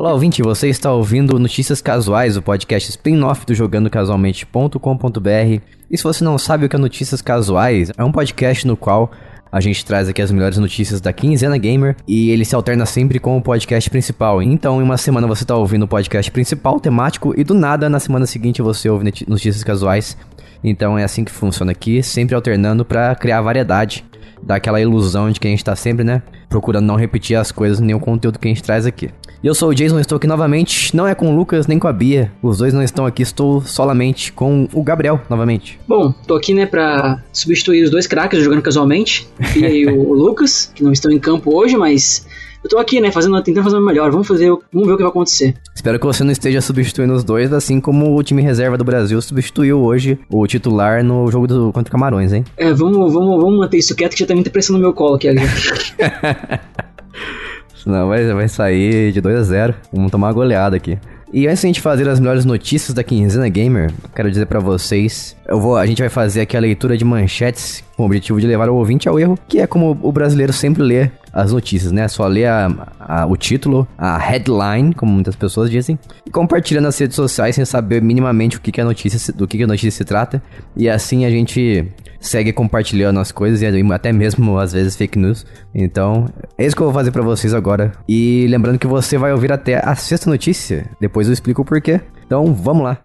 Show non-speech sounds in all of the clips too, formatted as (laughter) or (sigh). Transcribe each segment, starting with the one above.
Olá, ouvinte, você está ouvindo Notícias Casuais, o podcast spin-off do jogandocasualmente.com.br. E se você não sabe o que é Notícias Casuais, é um podcast no qual a gente traz aqui as melhores notícias da quinzena gamer e ele se alterna sempre com o podcast principal. Então, em uma semana você está ouvindo o podcast principal, temático, e do nada, na semana seguinte você ouve notícias casuais. Então é assim que funciona aqui, sempre alternando para criar variedade dá aquela ilusão de que a gente tá sempre, né, procurando não repetir as coisas nem o conteúdo que a gente traz aqui. E eu sou o Jason, estou aqui novamente, não é com o Lucas nem com a Bia, os dois não estão aqui, estou solamente com o Gabriel novamente. Bom, tô aqui, né, pra substituir os dois craques jogando casualmente, e o (laughs) Lucas, que não estão em campo hoje, mas eu tô aqui, né, fazendo, tentando fazer o melhor. Vamos fazer, vamos ver o que vai acontecer. Espero que você não esteja substituindo os dois, assim como o time reserva do Brasil substituiu hoje o titular no jogo do, contra Camarões, hein? É, vamos, vamos, vamos manter isso quieto que já tá muita pressão no meu colo aqui agora. (laughs) Senão vai, vai sair de 2 a 0 Vamos tomar uma goleada aqui. E antes de a gente fazer as melhores notícias da Quinzena Gamer, quero dizer para vocês, eu vou, a gente vai fazer aqui a leitura de manchetes com o objetivo de levar o ouvinte ao erro, que é como o brasileiro sempre lê as notícias, né? Só ler a, a, o título, a headline, como muitas pessoas dizem, e compartilha nas redes sociais sem saber minimamente o que, que a notícia, do que, que a notícia se trata. E assim a gente segue compartilhando as coisas e até mesmo às vezes fake news. Então, é isso que eu vou fazer para vocês agora. E lembrando que você vai ouvir até a sexta notícia. Depois eu explico o porquê. Então, vamos lá.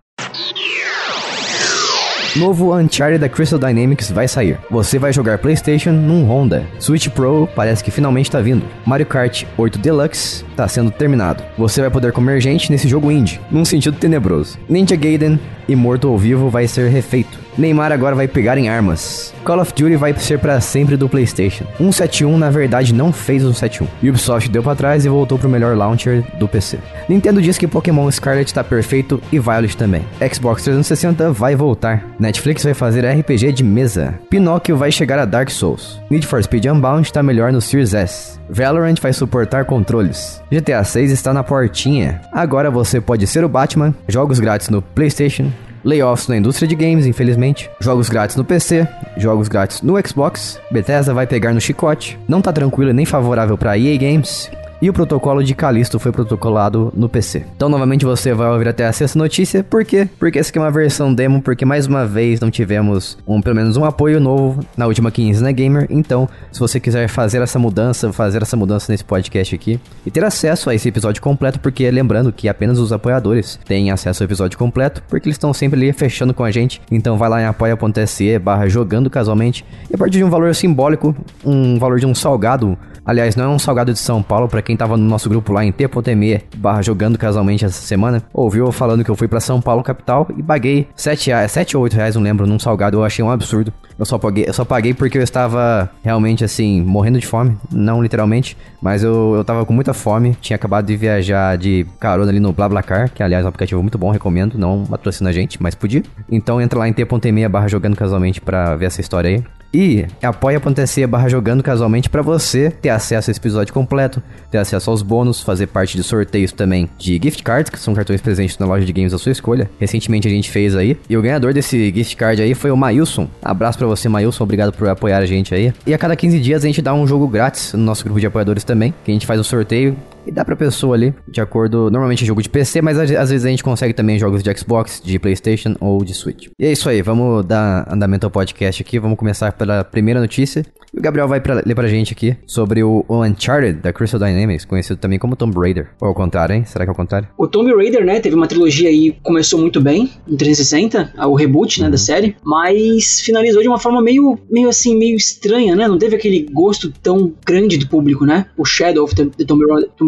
Novo Uncharted da Crystal Dynamics vai sair. Você vai jogar PlayStation num Honda. Switch Pro parece que finalmente tá vindo. Mario Kart 8 Deluxe tá sendo terminado. Você vai poder comer gente nesse jogo indie, num sentido tenebroso. Ninja Gaiden e Morto ou Vivo vai ser refeito. Neymar agora vai pegar em armas. Call of Duty vai ser para sempre do PlayStation. 171 na verdade não fez o 171. Ubisoft deu para trás e voltou pro melhor launcher do PC. Nintendo diz que Pokémon Scarlet tá perfeito e Violet também. Xbox 360 vai voltar. Netflix vai fazer RPG de mesa. Pinóquio vai chegar a Dark Souls. Need for Speed Unbound tá melhor no Series S. Valorant vai suportar controles. GTA 6 está na portinha. Agora você pode ser o Batman. Jogos grátis no PlayStation, Layoffs na indústria de games, infelizmente. Jogos grátis no PC, jogos grátis no Xbox. Bethesda vai pegar no chicote. Não tá tranquilo nem favorável para EA Games e o protocolo de Callisto foi protocolado no PC. Então, novamente, você vai ouvir até a sexta notícia. Por quê? Porque essa aqui é uma versão demo, porque mais uma vez não tivemos um, pelo menos um apoio novo na última 15 na Gamer. Então, se você quiser fazer essa mudança, fazer essa mudança nesse podcast aqui e ter acesso a esse episódio completo, porque lembrando que apenas os apoiadores têm acesso ao episódio completo, porque eles estão sempre ali fechando com a gente. Então, vai lá em apoia.se barra jogando casualmente e a partir de um valor simbólico, um valor de um salgado Aliás, não é um salgado de São Paulo, para quem tava no nosso grupo lá em t.me barra jogando casualmente essa semana, ouviu falando que eu fui para São Paulo capital e paguei 7, reais, 7 ou 8 reais, não lembro, num salgado, eu achei um absurdo. Eu só paguei, eu só paguei porque eu estava realmente assim, morrendo de fome, não literalmente, mas eu, eu tava com muita fome, tinha acabado de viajar de carona ali no BlaBlaCar, que aliás é um aplicativo muito bom, recomendo, não patrocina a gente, mas podia. Então entra lá em t.me barra jogando casualmente para ver essa história aí. E apoia.se barra jogando casualmente para você ter acesso a esse episódio completo, ter acesso aos bônus, fazer parte de sorteios também de gift cards, que são cartões presentes na loja de games da sua escolha. Recentemente a gente fez aí. E o ganhador desse gift card aí foi o Mailson. Abraço para você, Mailson. Obrigado por apoiar a gente aí. E a cada 15 dias a gente dá um jogo grátis no nosso grupo de apoiadores também, que a gente faz um sorteio e dá pra pessoa ali, de acordo. Normalmente é jogo de PC, mas às vezes a gente consegue também jogos de Xbox, de PlayStation ou de Switch. E é isso aí, vamos dar andamento ao podcast aqui. Vamos começar pela primeira notícia. E o Gabriel vai pra, ler pra gente aqui sobre o, Uncharted da Crystal Dynamics, conhecido também como Tomb Raider. Ou ao contrário, hein? Será que é ao contrário? O Tomb Raider, né, teve uma trilogia aí, começou muito bem, em 360, o reboot, né, uhum. da série, mas finalizou de uma forma meio, meio assim, meio estranha, né? Não teve aquele gosto tão grande do público, né? O Shadow of the, the Tomb,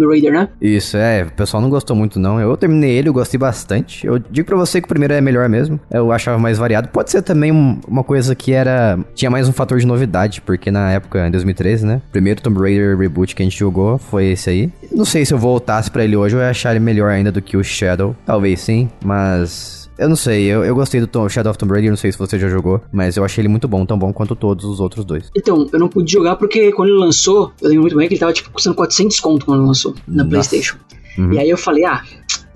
Raider, né? Isso, é, o pessoal não gostou muito não. Eu terminei ele, eu gostei bastante. Eu digo pra você que o primeiro é melhor mesmo. Eu achava mais variado. Pode ser também uma coisa que era... Tinha mais um fator de novidade, porque na época, em 2013, 2013, né? O primeiro Tomb Raider reboot que a gente jogou foi esse aí. Não sei se eu voltasse para ele hoje eu ia achar ele melhor ainda do que o Shadow. Talvez sim, mas eu não sei, eu, eu gostei do Tom, Shadow of Tomb Raider, não sei se você já jogou, mas eu achei ele muito bom, tão bom quanto todos os outros dois. Então, eu não pude jogar porque quando ele lançou, eu lembro muito bem que ele tava tipo custando 400 conto quando lançou na Nossa. PlayStation. Uhum. E aí eu falei, ah,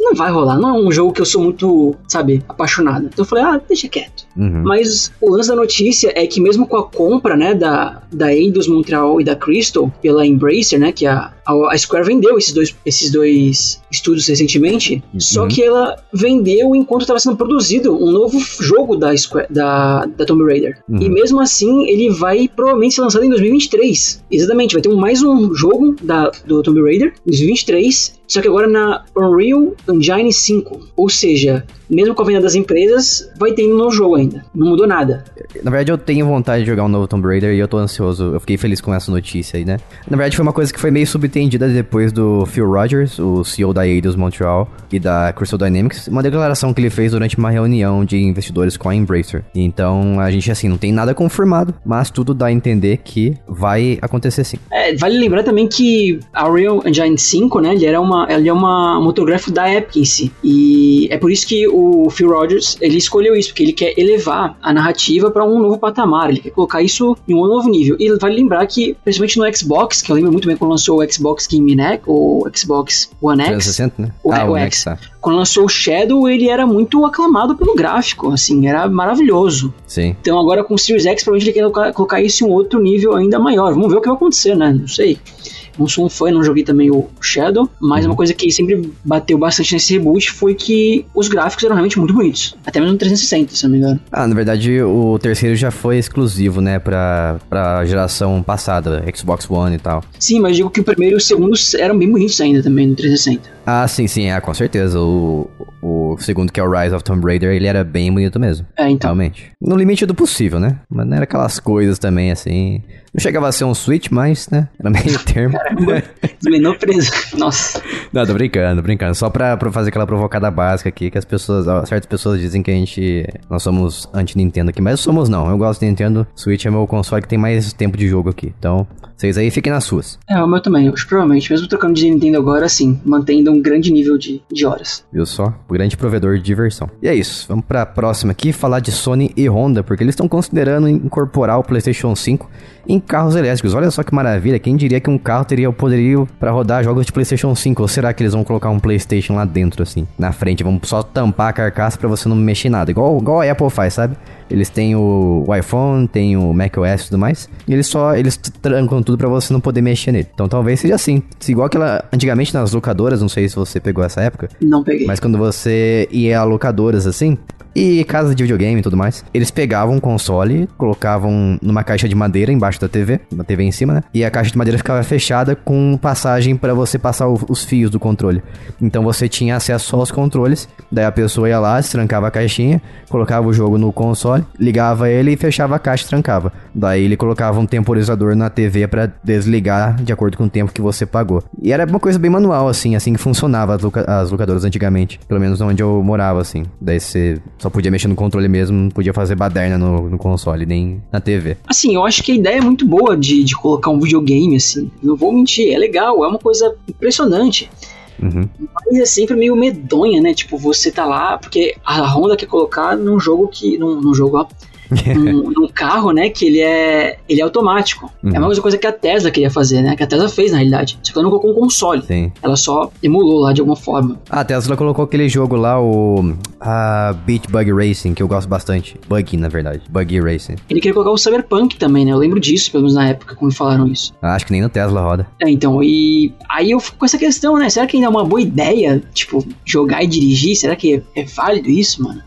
não vai rolar, não é um jogo que eu sou muito, sabe, apaixonado. Então eu falei, ah, deixa quieto. Uhum. Mas o lance da notícia é que mesmo com a compra, né, da, da Eidos Montreal e da Crystal pela Embracer, né, que a, a, Square vendeu esses dois, esses dois estúdios recentemente, Uhum. só que ela vendeu enquanto estava sendo produzido um novo jogo da, Square, da, da Tomb Raider. Uhum. E mesmo assim, ele vai provavelmente ser lançado em 2023. Exatamente, vai ter mais um jogo da, do Tomb Raider em 2023, só que agora na Unreal Engine 5. Ou seja, mesmo com a venda das empresas, vai ter um novo jogo ainda. Não mudou nada. Na verdade, eu tenho vontade de jogar um novo Tomb Raider e eu tô ansioso. Eu fiquei feliz com essa notícia aí, né? Na verdade, foi uma coisa que foi meio subentendida depois do Phil Rogers, o CEO da Eidos Montreal e da Crystal Dynamics, uma declaração que ele fez durante uma reunião de investidores com a Embracer. Então, a gente, assim, não tem nada confirmado, mas tudo dá a entender que vai acontecer sim. É, vale lembrar também que a Unreal Engine 5, né, ele era uma, ele é uma motográfico da Epic em si. E é por isso que o Phil Rogers, ele escolheu isso, porque ele quer elevar a narrativa para um novo patamar, ele quer colocar isso em um novo nível. E vale lembrar que, principalmente no Xbox, que eu lembro muito bem quando lançou o Xbox Game Neck, ou Xbox One X, 360, né? O- ah, o o X. Tá. quando lançou o Shadow, ele era muito aclamado pelo gráfico, assim, era maravilhoso. Sim. Então agora com o Series X, provavelmente ele quer colocar, colocar isso em um outro nível ainda maior. Vamos ver o que vai acontecer, né? Não sei. Não sou um fã, não joguei também o Shadow, mas uma coisa que sempre bateu bastante nesse reboot foi que os gráficos eram realmente muito bonitos. Até mesmo no 360, se não me engano. Ah, na verdade, o terceiro já foi exclusivo, né, pra, pra geração passada, Xbox One e tal. Sim, mas digo que o primeiro e o segundo eram bem bonitos ainda também no 360. Ah, sim, sim, é, com certeza. O, o segundo, que é o Rise of Tomb Raider, ele era bem bonito mesmo. É, então. Realmente. No limite do possível, né? Mas não era aquelas coisas também, assim. Não chegava a ser um Switch, mas, né? Era meio termo. (laughs) Desmenou preso. Nossa. não, tô brincando, brincando. Só pra, pra fazer aquela provocada básica aqui, que as pessoas, ó, certas pessoas dizem que a gente, nós somos anti-Nintendo aqui, mas somos não. Eu gosto de Nintendo. Switch é meu console que tem mais tempo de jogo aqui. Então, vocês aí fiquem nas suas. É, o meu também. Provavelmente, mesmo trocando de Nintendo agora, sim, mantendo um grande nível de, de horas. Viu só? Grande provedor de diversão. E é isso. Vamos pra próxima aqui, falar de Sony e Honda, porque eles estão considerando incorporar o PlayStation 5 em carros elétricos. Olha só que maravilha. Quem diria que um carro teria o poderio para rodar jogos de PlayStation 5? Ou será que eles vão colocar um PlayStation lá dentro, assim, na frente? Vão só tampar a carcaça para você não mexer em nada. Igual, igual a Apple faz, sabe? Eles têm o, iPhone, tem o macOS e tudo mais. E eles só eles trancam tudo para você não poder mexer nele. Então talvez seja assim. Igual aquela antigamente nas locadoras, não sei se você pegou essa época, Não peguei. mas quando você ia a locadoras assim, e casa de videogame e tudo mais, eles pegavam um console, colocavam numa caixa de madeira embaixo da TV, uma TV em cima, né? E a caixa de madeira ficava fechada com passagem para você passar o- os fios do controle. Então você tinha acesso só aos controles, daí a pessoa ia lá, trancava a caixinha, colocava o jogo no console, ligava ele e fechava a caixa e trancava. Daí ele colocava um temporizador na TV para desligar de acordo com o tempo que você pagou. E era uma coisa bem manual, assim, assim que funcionava as, loca- as locadoras antigamente. Pelo menos onde eu morava, assim. Daí você só podia mexer no controle mesmo, não podia fazer baderna no, no console, nem na TV. Assim, eu acho que a ideia é muito boa de, de colocar um videogame, assim. Não vou mentir, é legal, é uma coisa impressionante. Uhum. Mas é sempre meio medonha, né? Tipo, você tá lá, porque a Honda quer colocar num jogo que. num, num jogo, ó. Num, num carro, né? Que ele é. ele é automático. Uhum. É a mesma coisa que a Tesla queria fazer, né? Que a Tesla fez, na realidade. Só que ela não colocou um console. Sim. Ela só emulou lá de alguma forma. Ah, a Tesla colocou aquele jogo lá, o. A Beat Bug Racing, que eu gosto bastante. Buggy, na verdade. Buggy Racing. Ele queria colocar o Cyberpunk também, né? Eu lembro disso, pelo menos na época, quando falaram isso. Ah, Acho que nem no Tesla roda. É, então, e aí eu fico com essa questão, né? Será que ainda é uma boa ideia, tipo, jogar e dirigir? Será que é, é válido isso, mano?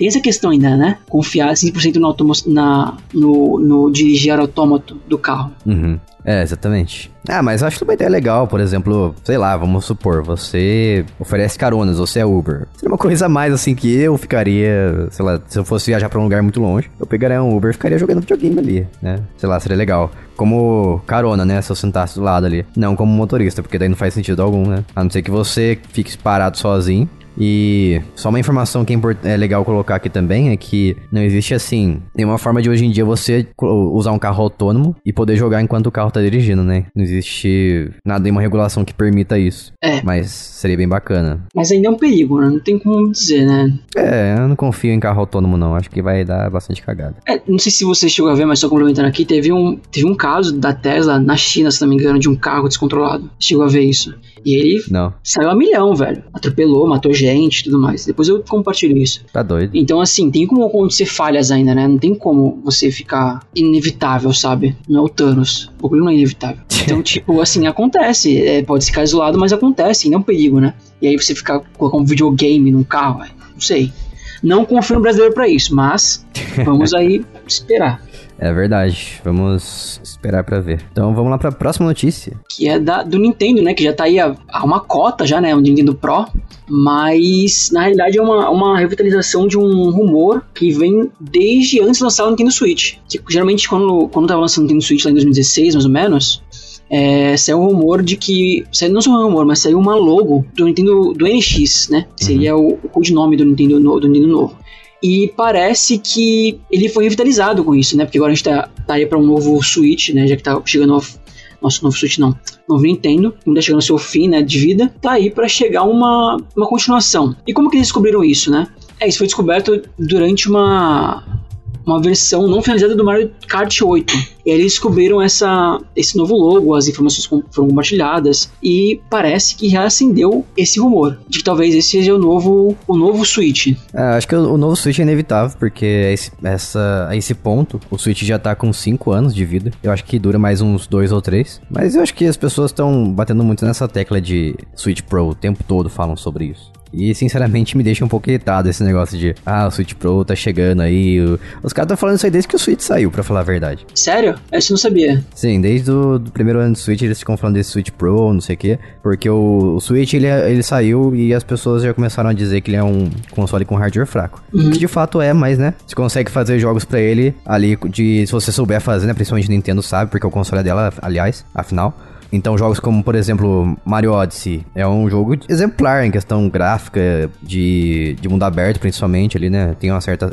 Tem essa questão ainda, né? Confiar 100% no, automo na, no, no dirigir autômato do carro. Uhum. É, exatamente. Ah, mas eu acho uma ideia legal, por exemplo, sei lá, vamos supor, você oferece caronas, você é Uber. Seria uma coisa a mais assim que eu ficaria, sei lá, se eu fosse viajar pra um lugar muito longe, eu pegaria um Uber e ficaria jogando videogame ali, né? Sei lá, seria legal. Como carona, né? Se eu sentasse do lado ali. Não como motorista, porque daí não faz sentido algum, né? A não ser que você fique parado sozinho. E só uma informação que é, é legal colocar aqui também é que não existe assim, nenhuma forma de hoje em dia você usar um carro autônomo e poder jogar enquanto o carro tá dirigindo, né? Não existe nada, nenhuma regulação que permita isso. É. Mas seria bem bacana. Mas ainda é um perigo, né? Não tem como dizer, né? É, eu não confio em carro autônomo não, acho que vai dar bastante cagada. É, não sei se você chegou a ver, mas só complementando aqui, teve um, teve um caso da Tesla na China, se não me engano, de um carro descontrolado. Chegou a ver isso. E ele Não, saiu a milhão, velho. Atropelou, matou gente e tudo mais. Depois eu compartilho isso. tá doido. Então, assim, tem como acontecer falhas ainda, né? Não tem como você ficar inevitável, sabe? Não é o Thanos. O problema não é inevitável. (laughs) Então, tipo, assim, acontece. É, pode ficar isolado, mas acontece, não é um perigo, né? E aí você ficar colocar um videogame num carro. Não sei. Não confio no brasileiro pra isso, mas (laughs) vamos aí esperar. É verdade. Vamos esperar pra ver. Então vamos lá pra próxima notícia. que é da, do Nintendo, né? Que já tá aí há, há uma cota já, né? O Nintendo Pro. Mas, na realidade, é uma, uma revitalização de um rumor que vem desde antes de lançar o Nintendo Switch. Que, geralmente, quando, quando tava lançando o Nintendo Switch lá em 2016, mais ou menos, é, saiu um rumor de que... Saiu, não só um rumor, mas saiu uma logo do Nintendo, do NX, né? Que seria o, o codinome do Nintendo, do Nintendo novo. E parece que ele foi revitalizado com isso, né? Porque agora a gente tá, tá aí pra um novo Switch, né? Já que tá chegando ao, nosso novo Switch não, novo Nintendo, não tá chegando ao seu fim, né, de vida, tá aí pra chegar uma, uma continuação. E como que eles descobriram isso, né? É, isso foi descoberto durante uma uma versão não finalizada do Mario Kart 8. E aí eles descobriram essa, esse novo logo, as informações foram compartilhadas e parece que reacendeu esse rumor de que talvez esse seja o novo o novo Switch. É, acho que o, o novo Switch é inevitável, porque a esse, essa, a esse ponto, o Switch já tá com 5 anos de vida. Eu acho que dura mais uns 2 ou 3. Mas eu acho que as pessoas estão batendo muito nessa tecla de Switch Pro o tempo todo falam sobre isso. E sinceramente me deixa um pouco irritado esse negócio de ah, o Switch Pro tá chegando aí. o- Os caras estão falando isso aí desde que o Switch saiu, pra falar a verdade. Sério? Eu não sabia. Sim, desde o do primeiro ano do Switch eles ficam falando desse Switch Pro, não sei o quê. Porque o, o Switch ele, ele saiu e as pessoas já começaram a dizer que ele é um console com hardware fraco. Que de fato é, mas né? Você consegue fazer jogos pra ele ali de. Se você souber fazer, né? Principalmente Nintendo sabe, porque o console é dela, aliás, afinal. Então, jogos como, por exemplo, Mario Odyssey é um jogo exemplar em questão gráfica, de, de mundo aberto, principalmente ali, né? Tem um certo,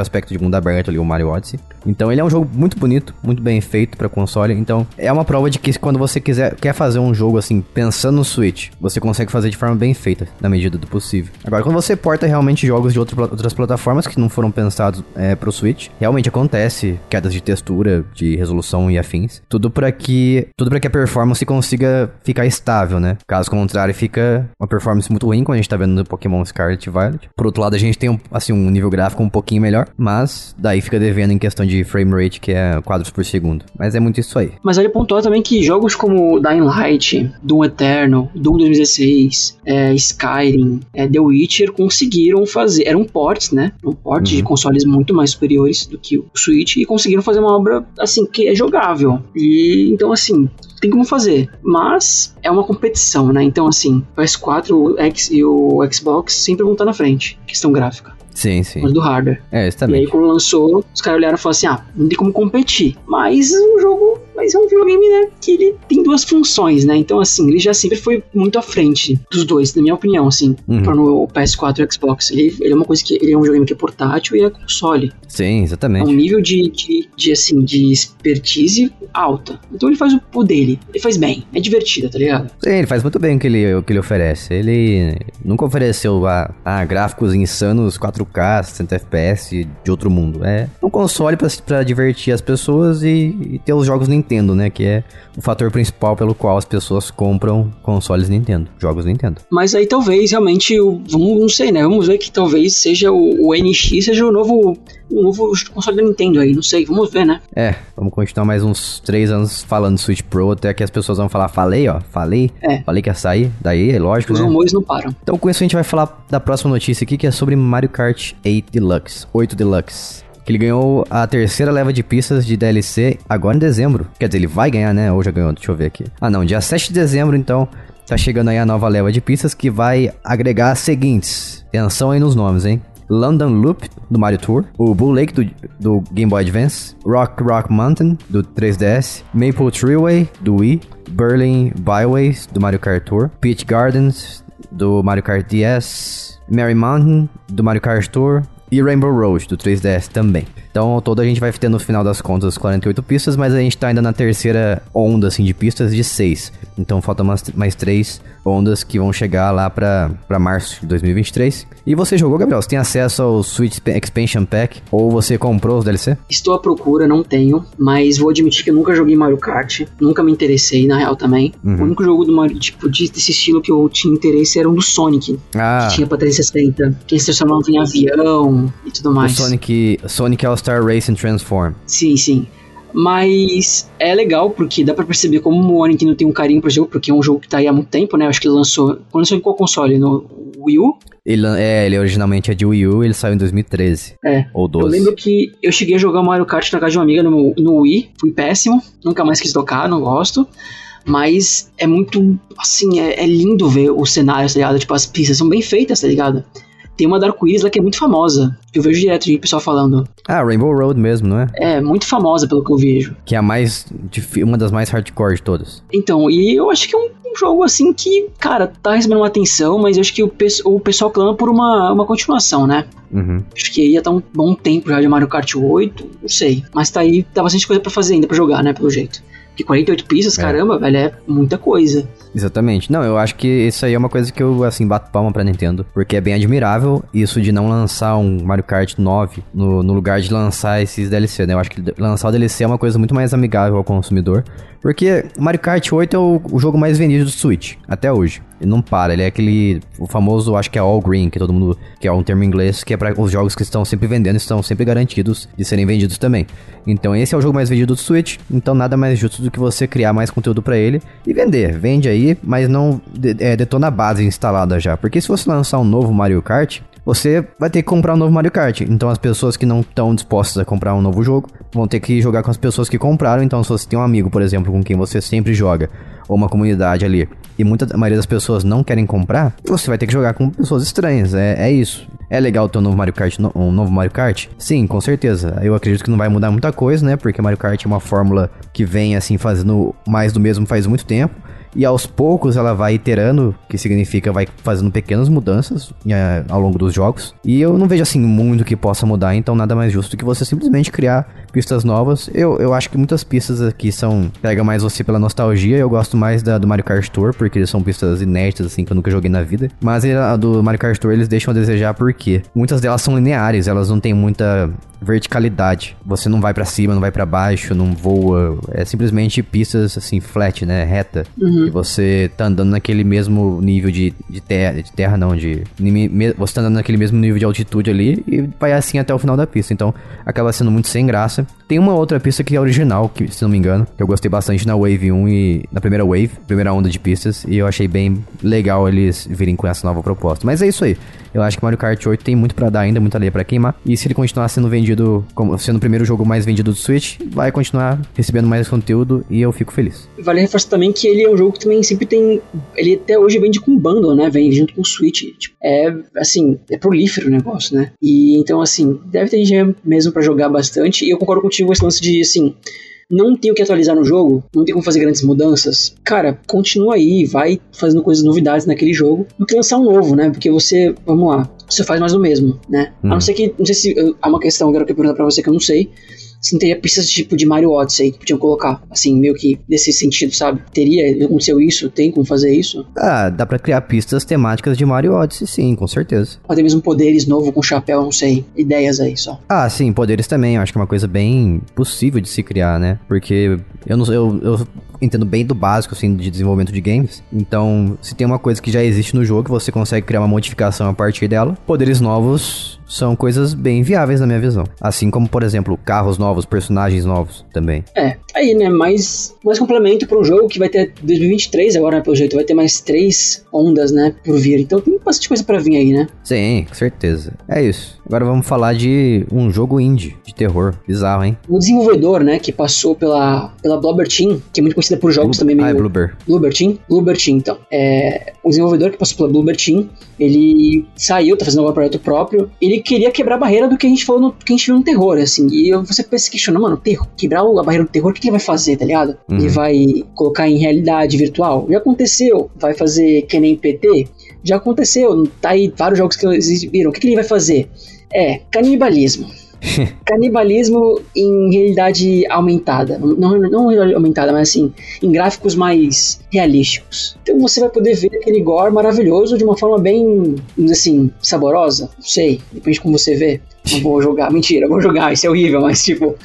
aspecto de mundo aberto ali, o Mario Odyssey. Então, ele é um jogo muito bonito, muito bem feito pra console. Então, é uma prova de que quando você quiser quer fazer um jogo assim, pensando no Switch, você consegue fazer de forma bem feita, na medida do possível. Agora, quando você porta realmente jogos de outro, outras plataformas que não foram pensados é, pro Switch, realmente acontece quedas de textura, de resolução e afins. Tudo pra que tudo para que a performance consiga ficar estável, né? Caso contrário, fica uma performance muito ruim, como a gente tá vendo no Pokémon Scarlet e Violet. Por outro lado, a gente tem um, assim um nível gráfico um pouquinho melhor, mas daí fica devendo em questão de frame rate, que é quadros por segundo. Mas é muito isso aí. Mas ele pontuou também que jogos como Dying Light, Doom Eternal, Doom 2016, é, Skyrim, é, The Witcher conseguiram fazer. Eram ports, né? Um port de consoles muito mais superiores do que o Switch e conseguiram fazer uma obra assim que é jogável. E então assim. Tem como fazer, mas é uma competição, né? Então, assim, o PS4 o X e o Xbox sempre vão estar na frente, questão gráfica, Sim, sim. mas do hardware. É, isso E aí, também. quando lançou, os caras olharam e falaram assim: ah, não tem como competir. Mas o jogo. Mas é um videogame, né? Que ele tem duas funções, né? Então, assim, ele já sempre foi muito à frente dos dois, na minha opinião, assim. Uhum. Pra no PS4 e Xbox. Ele, ele é uma coisa que. Ele é um videogame que é portátil e é console. Sim, É exatamente. um nível de, de, de, assim, de expertise alta. Então ele faz o, o dele. Ele faz bem. É divertido, tá ligado? Sim, ele faz muito bem o que ele, o que ele oferece. Ele nunca ofereceu ah, ah, gráficos insanos 4K, 60 FPS de outro mundo. É um console pra, pra divertir as pessoas e, e ter os jogos Nintendo, né? Que é o fator principal pelo qual as pessoas compram consoles Nintendo, jogos Nintendo. Mas aí talvez realmente, o, vamos, não sei, né? Vamos ver que talvez seja o, o NX, seja o novo, o novo console da Nintendo aí, não sei, vamos ver, né? É, vamos continuar mais uns 3 anos falando Switch Pro, até que as pessoas vão falar, falei, ó, falei, É. falei que ia sair, daí é lógico, Os né? rumores não param. Então com isso a gente vai falar da próxima notícia aqui, que é sobre Mario Kart 8 Deluxe, 8 Deluxe. Que ele ganhou a terceira leva de pistas de DLC agora em dezembro. Quer dizer, ele vai ganhar, né? Ou já ganhou, deixa eu ver aqui. Ah não, dia 7 de dezembro, então, tá chegando aí a nova leva de pistas que vai agregar as seguintes. Atenção aí nos nomes, hein? London Loop, do Mario Tour, o Bull Lake, do, do Game Boy Advance, Rock Rock Mountain, do 3DS, Maple Treeway, do Wii, Berlin Byways, do Mario Kart Tour, Peach Gardens, do Mario Kart DS, Merry Mountain, do Mario Kart Tour, e Rainbow Road, do 3DS também. Então, todo a gente vai ter no final das contas 48 pistas, mas a gente tá ainda na terceira onda, assim, de pistas de 6. Então faltam mais, mais três ondas que vão chegar lá pra, pra março de 2023. E você jogou, Gabriel? Você tem acesso ao Switch Expansion Pack? Ou você comprou os DLC? Estou à procura, não tenho, mas vou admitir que eu nunca joguei Mario Kart, nunca me interessei, na real também. Uhum. O único jogo do Mario, tipo, desse estilo que eu tinha interesse era um do Sonic, ah. que tinha pra 360, que se transformava em avião e tudo mais. O Sonic, Sonic All-Star Racing Transform. Sim, sim. Mas é legal porque dá pra perceber como o Nintendo tem um carinho pro jogo, porque é um jogo que tá aí há muito tempo, né? Acho que ele lançou. Quando lançou em qual console? No Wii U? Ele, é, ele originalmente é de Wii U, ele saiu em 2013. É. Ou 12. Eu lembro que eu cheguei a jogar Mario Kart na casa de uma amiga no, no Wii, fui péssimo, nunca mais quis tocar, não gosto. Mas é muito, assim, é, é lindo ver os cenários, tá ligado? Tipo, as pistas são bem feitas, tá ligado? Tem uma da Arco-Íris lá que é muito famosa, que eu vejo direto de pessoal falando. Ah, Rainbow Road mesmo, não é? É, muito famosa pelo que eu vejo. Que é a mais, uma das mais hardcore de todas. Então, e eu acho que é um, um jogo assim que, cara, tá recebendo uma atenção, mas eu acho que o, o pessoal clama por uma, uma continuação, né? Uhum. Acho que ia tá um bom tempo já de Mario Kart 8, não sei. Mas tá aí, tá bastante coisa para fazer ainda pra jogar, né, pelo jeito. Porque 48 pistas, é. caramba, velho, é muita coisa. Exatamente. Não, eu acho que isso aí é uma coisa que eu, assim, bato palma pra Nintendo. Porque é bem admirável isso de não lançar um Mario Kart 9 no, no lugar de lançar esses DLC, né? Eu acho que lançar o DLC é uma coisa muito mais amigável ao consumidor. Porque Mario Kart 8 é o, o jogo mais vendido do Switch, até hoje. Ele não para, ele é aquele o famoso, acho que é All Green, que todo mundo, que é um termo em inglês, que é para os jogos que estão sempre vendendo, estão sempre garantidos de serem vendidos também. Então esse é o jogo mais vendido do Switch, então nada mais justo do que você criar mais conteúdo para ele e vender. Vende aí, mas não é, detona a base instalada já. Porque se você lançar um novo Mario Kart, você vai ter que comprar um novo Mario Kart. Então as pessoas que não estão dispostas a comprar um novo jogo vão ter que jogar com as pessoas que compraram. Então se você tem um amigo, por exemplo, com quem você sempre joga, ou uma comunidade ali, e muita a maioria das pessoas não querem comprar, você vai ter que jogar com pessoas estranhas. É, é isso. É legal ter um novo Mario Kart, um novo Mario Kart? Sim, com certeza. Eu acredito que não vai mudar muita coisa, né? Porque Mario Kart é uma fórmula que vem assim fazendo mais do mesmo faz muito tempo e aos poucos ela vai iterando, que significa vai fazendo pequenas mudanças é, ao longo dos jogos. E eu não vejo assim muito que possa mudar, então nada mais justo que você simplesmente criar pistas novas. Eu, eu acho que muitas pistas aqui são. pega mais você pela nostalgia. Eu gosto mais da do Mario Kart Tour, porque eles são pistas inéditas, assim, que eu nunca joguei na vida. Mas a do Mario Kart Tour eles deixam a desejar porque muitas delas são lineares, elas não têm muita verticalidade. Você não vai para cima, não vai para baixo, não voa. É simplesmente pistas assim, flat, né? Reta. Uhum. E você tá andando naquele mesmo nível de, de terra, de terra não, de. Você tá andando naquele mesmo nível de altitude ali e vai assim até o final da pista. Então acaba sendo muito sem graça. Tem uma outra pista que é original, que se não me engano, que eu gostei bastante na Wave 1 e na primeira Wave, primeira onda de pistas, e eu achei bem legal eles virem com essa nova proposta. Mas é isso aí. Eu acho que Mario Kart 8 tem muito para dar ainda, muita lei para queimar. E se ele continuar sendo vendido, como sendo o primeiro jogo mais vendido do Switch, vai continuar recebendo mais conteúdo e eu fico feliz. Vale reforçar também que ele é um jogo que também sempre tem. Ele até hoje vende com bundle, né? Vem junto com o Switch. Tipo, é assim, é prolífero o negócio, né? E então, assim, deve ter gente mesmo para jogar bastante. E eu concordo contigo com esse lance de assim não tem o que atualizar no jogo, não tem como fazer grandes mudanças, cara, continua aí, vai fazendo coisas novidades naquele jogo, do que lançar um novo, né? Porque você, vamos lá, você faz mais do mesmo, né? Hum. A não ser que, não sei se há uma questão agora que eu perguntar pra você que eu não sei, não teria pistas tipo de Mario Odyssey que podiam colocar, assim, meio que nesse sentido, sabe? Teria, aconteceu isso? Tem como fazer isso? Ah, dá pra criar pistas temáticas de Mario Odyssey, sim, com certeza. Até mesmo poderes novo com chapéu, não sei, ideias aí só. Ah, sim, poderes também, eu acho que é uma coisa bem possível de se criar, né? Porque eu não eu, eu entendo bem do básico, assim, de desenvolvimento de games. Então, se tem uma coisa que já existe no jogo, você consegue criar uma modificação a partir dela. Poderes novos são coisas bem viáveis na minha visão. Assim como, por exemplo, carros novos, personagens novos também. É, aí, né, mais, mais complemento para um jogo que vai ter 2023 agora, né, pelo jeito, vai ter mais três ondas, né, por vir. Então tem bastante coisa para vir aí, né? Sim, com certeza. É isso. Agora vamos falar de um jogo indie de terror. Bizarro, hein? O desenvolvedor, né, que passou pela, pela Blobber Team, que é muito conhecida por jogos também meio... Ah, é Bloober. Bloober Team? Bloober Team, então. É, o desenvolvedor que passou pela Bloober Team, ele saiu, tá fazendo um projeto próprio, ele queria quebrar a barreira do que a gente falou, no, que a gente viu no terror, assim. E você pensa, questiona, mano, terror, quebrar a barreira do terror, o que, que ele vai fazer, tá ligado? Uhum. Ele vai colocar em realidade virtual? Já aconteceu. Vai fazer que nem PT? Já aconteceu. Tá aí vários jogos que exibiram. O que, que ele vai fazer? É, canibalismo. (laughs) canibalismo em realidade aumentada. Não, não aumentada, mas assim, em gráficos mais realísticos. Então você vai poder ver aquele gore maravilhoso de uma forma bem, assim, saborosa. Não sei, depende de como você vê. Não vou jogar, mentira, vou jogar, isso é horrível, mas tipo,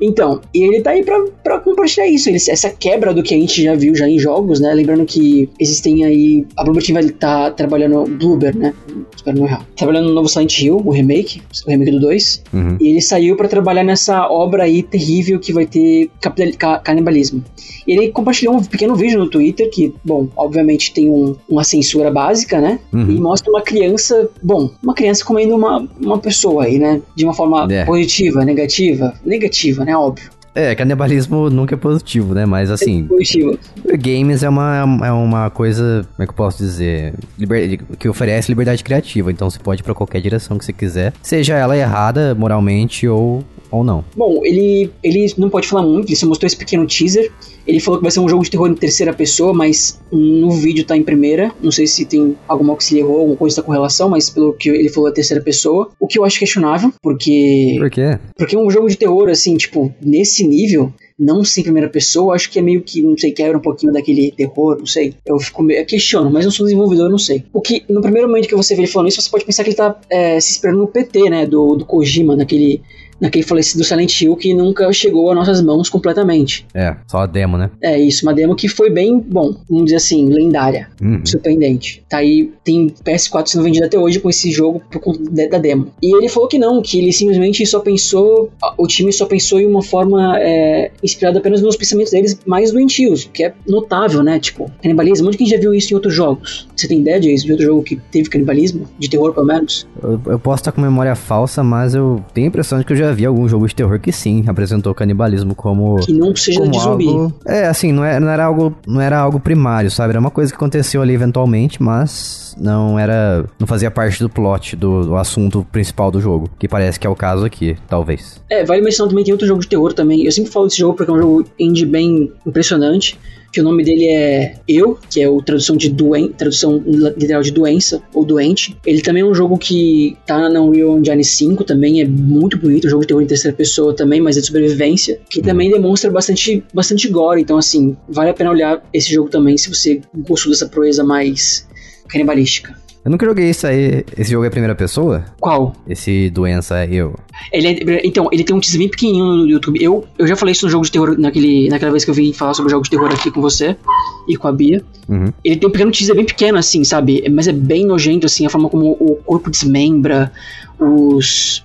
então, e ele tá aí pra, pra compartilhar isso, ele, essa quebra do que a gente já viu já em jogos, né? Lembrando que existem aí. A Bloober Team vai estar tá trabalhando. Bloober, né? Espero não errar. Trabalhando no novo Silent Hill, o remake, o remake do 2. Uhum. E ele saiu para trabalhar nessa obra aí terrível que vai ter canibalismo. E ele compartilhou um pequeno vídeo no Twitter que, bom, obviamente tem um, uma censura básica, né? Uhum. E mostra uma criança, bom, uma criança comendo uma, uma pessoa aí, né? De uma forma é. positiva, negativa. Negativa, né? Óbvio. É, canibalismo nunca é positivo, né? Mas assim. É positivo. Games é uma, é uma coisa, como é que eu posso dizer? Liber, que oferece liberdade criativa. Então você pode ir pra qualquer direção que você quiser. Seja ela errada moralmente ou, ou não. Bom, ele, ele não pode falar muito, ele só mostrou esse pequeno teaser. Ele falou que vai ser um jogo de terror em terceira pessoa, mas no vídeo tá em primeira. Não sei se tem alguma que se errou, alguma coisa tá com relação, mas pelo que ele falou é terceira pessoa. O que eu acho questionável, porque. Por quê? Porque um jogo de terror, assim, tipo, nesse nível, não sem primeira pessoa, acho que é meio que, não sei, quebra um pouquinho daquele terror, não sei. Eu fico meio, eu questiono, mas não sou desenvolvedor, não sei. O que, no primeiro momento que você vê ele falando isso, você pode pensar que ele tá é, se esperando no PT, né, do, do Kojima, naquele naquele falecido Silent Hill que nunca chegou às nossas mãos completamente. É, só a demo, né? É, isso, uma demo que foi bem, bom, vamos dizer assim, lendária, uhum. surpreendente. Tá aí, tem PS4 sendo vendido até hoje com esse jogo por conta da demo. E ele falou que não, que ele simplesmente só pensou, o time só pensou em uma forma é, inspirada apenas nos pensamentos deles mais doentios, que é notável, né? Tipo, canibalismo, onde que a gente já viu isso em outros jogos? Você tem ideia de, de outro jogo que teve canibalismo? De terror, pelo menos? Eu, eu posso estar com memória falsa, mas eu tenho a impressão de que eu já vi algum jogo de terror que sim apresentou canibalismo como que não seja como de zumbi. Algo, é, assim, não era, é, não era algo não era algo primário, sabe? Era uma coisa que aconteceu ali eventualmente, mas não era não fazia parte do plot do, do assunto principal do jogo, que parece que é o caso aqui, talvez. É, vale mencionar também que tem outro jogo de terror também. Eu sempre falo desse jogo porque é um jogo indie bem impressionante que o nome dele é Eu, que é o tradução de doen tradução literal de doença ou doente. Ele também é um jogo que tá na Unreal Engine 5 também, é muito bonito, um jogo de terror em terceira pessoa também, mas é de sobrevivência, que também demonstra bastante, bastante gore, então assim, vale a pena olhar esse jogo também se você gostou dessa proeza mais canibalística. Eu nunca joguei isso aí. Esse jogo é primeira pessoa? Qual? Esse Doença é Eu. Ele é, então, ele tem um teaser bem pequenininho no YouTube. Eu, eu já falei isso no jogo de terror, naquele, naquela vez que eu vim falar sobre jogos de terror aqui com você e com a Bia. Uhum. Ele tem um pequeno teaser bem pequeno, assim, sabe? Mas é bem nojento, assim, a forma como o corpo desmembra, os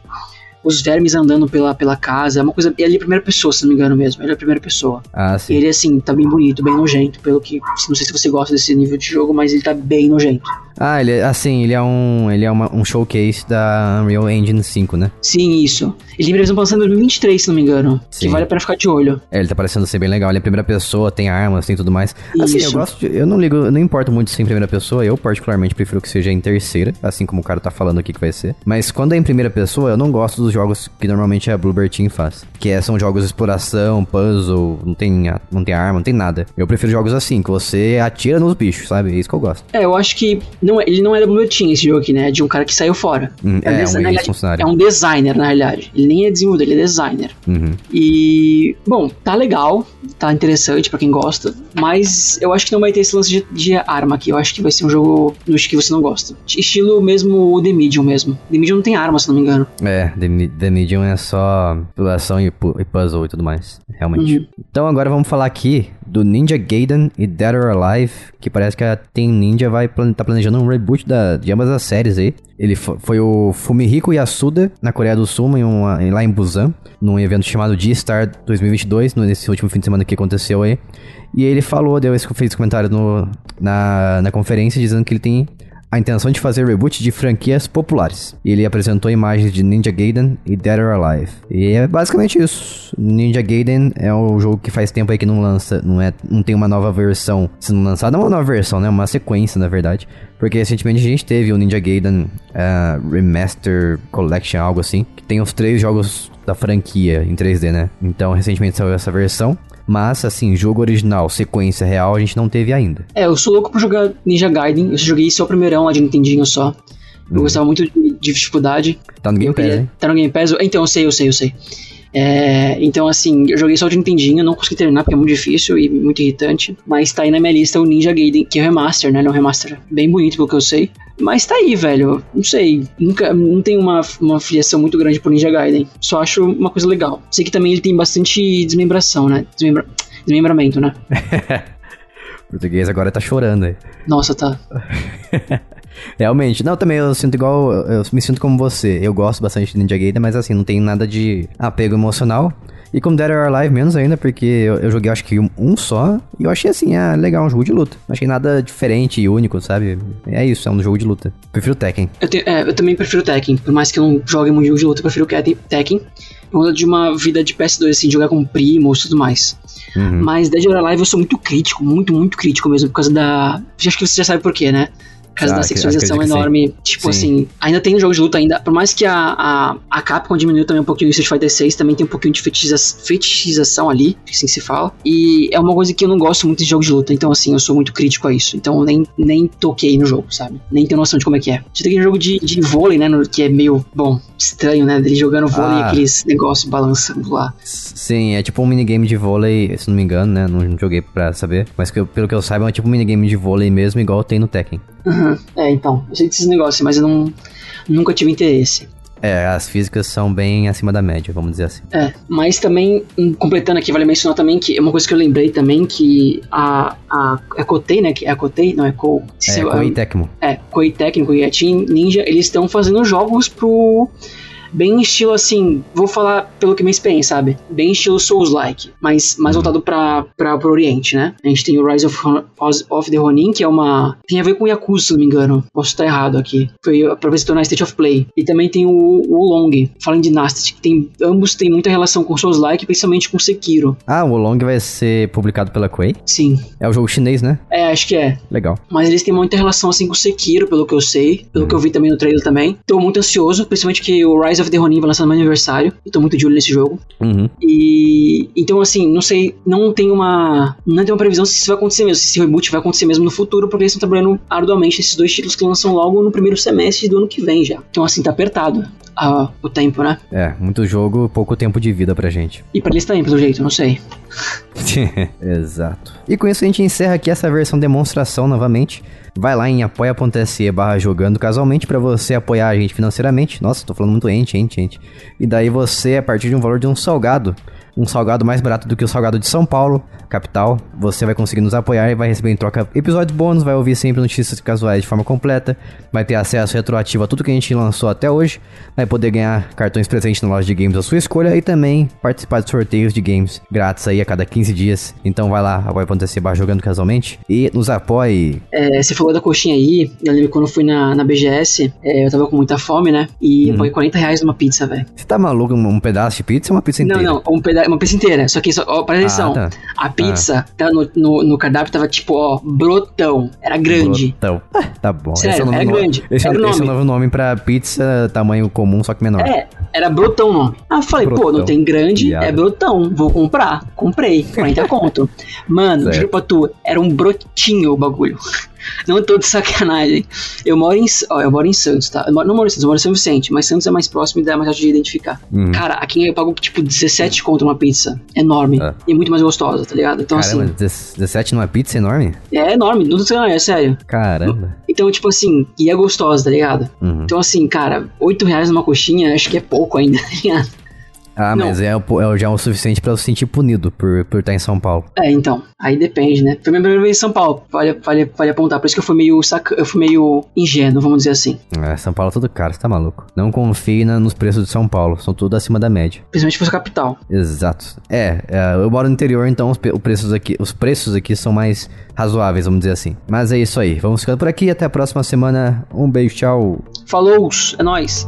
os vermes andando pela, pela casa. É uma coisa. Ele é a primeira pessoa, se não me engano mesmo. Ele é a primeira pessoa. Ah, sim. E ele, assim, tá bem bonito, bem nojento. Pelo que. Não sei se você gosta desse nível de jogo, mas ele tá bem nojento. Ah, ele, assim, ele é um, ele é uma, um showcase da Unreal Engine 5, né? Sim, isso. Ele pra lançar em 2023, se não me engano. Sim. Que vale a pena ficar de olho. É, ele tá parecendo ser bem legal. Ele é primeira pessoa, tem armas, tem tudo mais. Assim, isso. eu gosto de, Eu não ligo, eu não importo muito se é em primeira pessoa. Eu, particularmente, prefiro que seja em terceira, assim como o cara tá falando aqui que vai ser. Mas quando é em primeira pessoa, eu não gosto dos jogos que normalmente a Bluebird Team faz. Que é, são jogos de exploração, puzzle, não tem, não tem arma, não tem nada. Eu prefiro jogos assim, que você atira nos bichos, sabe? É isso que eu gosto. É, eu acho que não, é, ele não é da Bluebird tinha esse jogo aqui, né? De um cara que saiu fora. Hum, é, é, um realidade, é, um designer, na realidade. Ele nem é desenvolvedor, ele é designer. Uhum. E, bom, tá legal, tá interessante para quem gosta, mas eu acho que não vai ter esse lance de, de, arma aqui. Eu acho que vai ser um jogo no que você não gosta. Estilo mesmo The Medium mesmo. The Medium não tem arma, se não me engano. É, The, The Medium é só exploração e, e, puzzle e tudo mais, realmente. Uhum. Então agora vamos falar aqui do Ninja Gaiden e Dead or Alive, que parece que a Team Ninja vai tá planejando um reboot da, de ambas as séries aí. Ele foi o Fumihiko Yasuda, na Coreia do Sul, em uma, lá em Busan, num evento chamado G-Star 2022, nesse último fim de semana que aconteceu aí. E ele falou, deu esse, fez comentário no, na, na conferência, dizendo que ele tem a intenção de fazer reboot de franquias populares. Ele apresentou imagens de Ninja Gaiden e Dead or Alive. E é basicamente isso. Ninja Gaiden é um jogo que faz tempo aí que não lança, não é, não tem uma nova versão sendo lançada, não é uma nova versão, né, uma sequência na verdade. Porque recentemente a gente teve o Ninja Gaiden uh, Remaster Collection, algo assim, que tem os três jogos da franquia em 3D, né? Então recentemente saiu essa versão. Mas, assim, jogo original, sequência real, a gente não teve ainda. É, eu sou louco por jogar Ninja Gaiden. Eu joguei só o primeirão lá de Nintendinho só. Eu gostava muito de, de dificuldade. Tá no Game Pass, queria- hein? Tá no Game Pass? Então, eu sei, eu sei, eu sei. É, então, assim, eu joguei só de Nintendinho, não consegui terminar porque é muito difícil e muito irritante. Mas tá aí na minha lista o Ninja Gaiden, que é o remaster, né? Ele é um remaster bem bonito, pelo que eu sei. Mas tá aí, velho. Não sei. Nunca, não tenho uma, uma filiação muito grande por Ninja Gaiden. Só acho uma coisa legal. Sei que também ele tem bastante desmembração, né? Desmembra, desmembramento, né? (laughs) O português agora tá chorando aí. Nossa, tá. (laughs) Realmente. Não, também eu sinto igual. Eu me sinto como você. Eu gosto bastante de Ninja Gaiden, mas assim, não tem nada de apego emocional. E como Dead or Alive, menos ainda, porque eu, eu joguei acho que um, um só. E eu achei assim, ah, legal, um jogo de luta. Não achei nada diferente e único, sabe? É isso, é um jogo de luta. Prefiro Tekken. Eu, te- é, eu também prefiro Tekken. Por mais que eu não jogue muito jogo de luta, eu prefiro Tekken. Por conta de uma vida de PS2, assim, de jogar com primos e tudo mais. Uhum. Mas Dead or Alive eu sou muito crítico, muito, muito crítico mesmo, por causa da. Acho que você já sabe por quê, né? Causa Ah, da sexualização enorme. Tipo Sim. assim, ainda tem jogo de luta ainda. Por mais que a, a, a Capcom diminuiu também um pouquinho no Street Fighter 6, também tem um pouquinho de fetichiza- fetichização ali, assim se fala. E é uma coisa que eu não gosto muito de jogos de luta. Então, assim, eu sou muito crítico a isso. Então eu nem, nem toquei no jogo, sabe? Nem tenho noção de como é que é. Já tem aquele jogo de, de vôlei, né? no- Que é meio, bom, estranho, né? Dele jogando vôlei e Ah. aqueles negócios balançando lá. Sim, é tipo um minigame de vôlei, se não me engano, né? Não joguei pra saber. Mas que eu- pelo que eu saiba, é tipo um minigame de vôlei mesmo, igual tem no Tekken. Uhum. É, então, eu sei desses negócios, mas eu não, nunca tive interesse. É, as físicas são bem acima da média, vamos dizer assim. É, mas também, hum, completando aqui, vale mencionar também que é uma coisa que eu lembrei também que a, a, a Kotei, né, que é a Kotei, não é Ko... É, Koei Tecmo. É, Koei Técnico e a Team Ninja, eles estão fazendo jogos pro... Bem estilo assim, vou falar pelo que minha experiência, sabe? Bem estilo Souls-like, mas mais voltado pra, pra, pro Oriente, né? A gente tem o Rise of, of the Ronin, que é uma. tem a ver com Yakuza, se não me engano. Posso estar errado aqui. Foi pra ver se tornar State of Play. E também tem o, o Long, falando de Dynasty, que tem. Ambos têm muita relação com Souls-like, principalmente com Sekiro. Ah, o Long vai ser publicado pela Koei. Sim. É o jogo chinês, né? É, acho que é. Legal. Mas eles têm muita relação assim com o Sekiro, pelo que eu sei, pelo que eu vi também no trailer também. Tô muito ansioso, principalmente que o Rise of the Ronin vai lançar no meu aniversário. E tô muito de olho nesse jogo. Uhum. E então assim, não sei, não tem uma não tem uma previsão se isso vai acontecer mesmo, se esse reboot vai acontecer mesmo no futuro, porque eles estão trabalhando arduamente nesses dois títulos que lançam logo no primeiro semestre do ano que vem já. Então assim, tá apertado o tempo, né? É, muito jogo, pouco tempo de vida pra gente. E pra eles também, pelo jeito, não sei. (laughs) Exato. E com isso a gente encerra aqui essa versão demonstração novamente. Vai lá em apoia.se barra jogando casualmente pra você apoiar a gente financeiramente. Nossa, tô falando muito ente, ente, ente. E daí você, a partir de um valor de um salgado, um salgado mais barato do que o salgado de São Paulo, capital, você vai conseguir nos apoiar e vai receber em troca episódios bônus, vai ouvir sempre notícias casuais de forma completa, vai ter acesso retroativo a tudo que a gente lançou até hoje, vai poder ganhar cartões presentes na loja de games da sua escolha e também participar de sorteios de games grátis aí a cada 15 dias. Então vai lá, apoia.se barra jogando casualmente e nos apoie. É, você falou da coxinha aí, eu lembro quando eu fui na, na BGS, é, eu tava com muita fome, né? E eu paguei 40 reais numa pizza, velho. Você tá maluco? Um, um pedaço de pizza ou uma pizza Não, inteira? não, um peda uma pizza inteira. Só que, só, ó, presta atenção. tá. A pizza tá no, no, no cardápio tava tipo, ó, brotão. Era grande. Brotão. Ah, tá bom. Sério, esse é é no- grande. Esse, é, Era o esse é o nome. novo nome pra pizza tamanho comum, só que menor. É, era brotão o nome. Eu falei, pô, Brotão. não tem grande, Viado. é brotão. Vou comprar. Comprei, 40 conto. Mano, juro pra tu, era um brotinho o bagulho. Não tô de sacanagem. Eu moro em, ó, eu moro em Santos, tá? Eu moro- não moro em Santos, eu moro em São Vicente, mas Santos é mais próximo e dá mais fácil de identificar. Uhum. Cara, aqui eu pago tipo 17 conto uma pizza. Enorme. É. E muito mais gostosa, tá ligado? Então Caramba, assim, 17 numa pizza enorme? é enorme, não tô sacanagem, é sério. Caramba. Então, tipo assim, e é gostosa, tá ligado? Uhum. Então, assim, cara, 8 reais numa coxinha, acho que é pouco ainda, (laughs) tá ligado? Ah, Não. mas é, é já o suficiente pra eu se sentir punido por, por estar em São Paulo. É, então, aí depende, né? Foi minha primeira vez em São Paulo, vale, vale, vale apontar. Por isso que eu fui meio saca... eu fui meio ingênuo, vamos dizer assim. É, São Paulo é tudo caro, você tá maluco. Não confie na- nos preços de São Paulo, são tudo acima da média. Principalmente se fosse a capital. Exato. É, é, eu moro no interior, então os, pe- o preços aqui, os preços aqui são mais razoáveis, vamos dizer assim. Mas é isso aí, vamos ficando por aqui, até a próxima semana. Um beijo, tchau. Falou, é nóis.